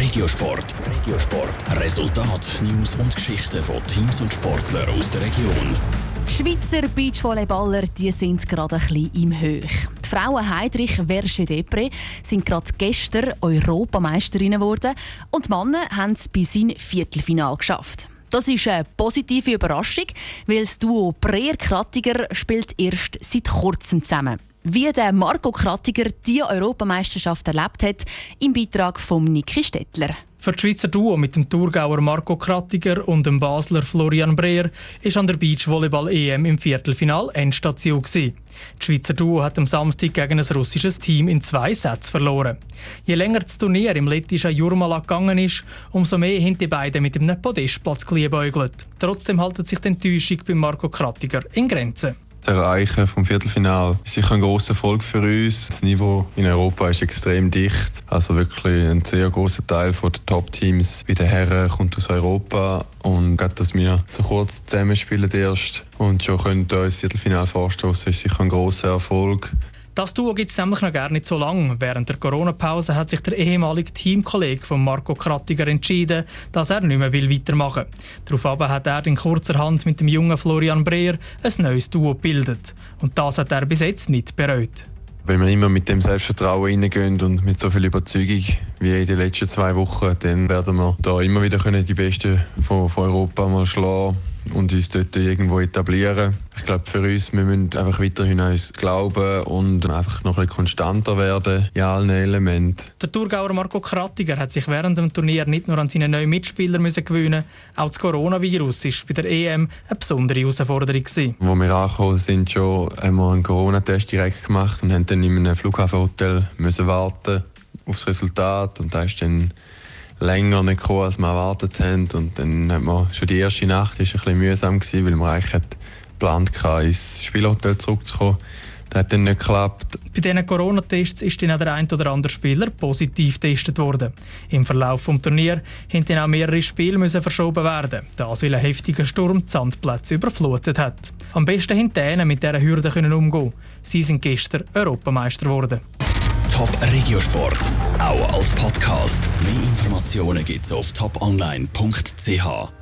Regiosport. Regiosport. Resultat, News und Geschichten von Teams und Sportlern aus der Region. Die Schweizer Beachvolleyballer die sind gerade ein bisschen im Höch. Die Frauen Heidrich Versche Depre sind gerade gestern Europameisterinnen geworden und die Männer haben es bis ins Viertelfinal geschafft. Das ist eine positive Überraschung, weil das Duo Breer-Krattiger spielt erst seit kurzem zusammen. Wie der Marco Krattiger die Europameisterschaft erlebt hat, im Beitrag von Niki Stettler. Für das Schweizer Duo mit dem Thurgauer Marco Krattiger und dem Basler Florian Breer ist an der Beachvolleyball-EM im Viertelfinal Endstation. Gewesen. Das Schweizer Duo hat am Samstag gegen ein russisches Team in zwei Sätzen verloren. Je länger das Turnier im lettischen Jurmala gegangen ist, umso mehr haben die beiden mit einem Podestplatz geliebäugelt. Trotzdem haltet sich die Enttäuschung bei Marco Krattiger in Grenzen. Das Erreichen vom Viertelfinal ist sicher ein großer Erfolg für uns. Das Niveau in Europa ist extrem dicht. Also wirklich ein sehr großer Teil der Top-Teams bei den Herren kommt aus Europa. Und gerade, dass wir so kurz zusammenspielen erst und schon können uns das Viertelfinal vorstoßen, ist sicher ein großer Erfolg. Das Duo gibt es nämlich noch gar nicht so lange. Während der Corona-Pause hat sich der ehemalige Teamkollege von Marco Krattiger entschieden, dass er nicht mehr weitermachen will. Daraufhin hat er in kurzer Hand mit dem jungen Florian Breer ein neues Duo gebildet. Und das hat er bis jetzt nicht bereut. Wenn wir immer mit dem Selbstvertrauen reingehen und mit so viel Überzeugung wie in den letzten zwei Wochen, dann werden wir da immer wieder die Besten von, von Europa mal schlagen und uns dort irgendwo etablieren. Ich glaube, für uns, wir müssen einfach weiterhin an uns glauben und einfach noch ein bisschen konstanter werden in allen Elementen. Der Thurgauer Marco Krattiger hat sich während dem Turnier nicht nur an seine neuen Mitspieler müssen gewöhnen auch das Coronavirus war bei der EM eine besondere Herausforderung. Gewesen. Wo wir angekommen sind, schon, haben wir einen Corona-Test direkt gemacht und haben dann in einem Flughafenhotel müssen warten auf das Resultat und da ist dann länger nicht gekommen, als wir erwartet haben. Und dann hat man schon die erste Nacht ist ein bisschen mühsam gewesen, weil man eigentlich geplant hatte, ins Spielhotel zurückzukommen. Das hat dann nicht geklappt. Bei diesen Corona-Tests ist dann auch der ein oder andere Spieler positiv getestet worden. Im Verlauf des Turniers mussten dann auch mehrere Spiele müssen verschoben werden, das weil ein heftiger Sturm die Sandplätze überflutet hat. Am besten hinter mit dieser Hürde können umgehen. Sie sind gestern Europameister geworden. Top Regiosport, auch Podcast. Mehr Informationen gibt's auf toponline.ch.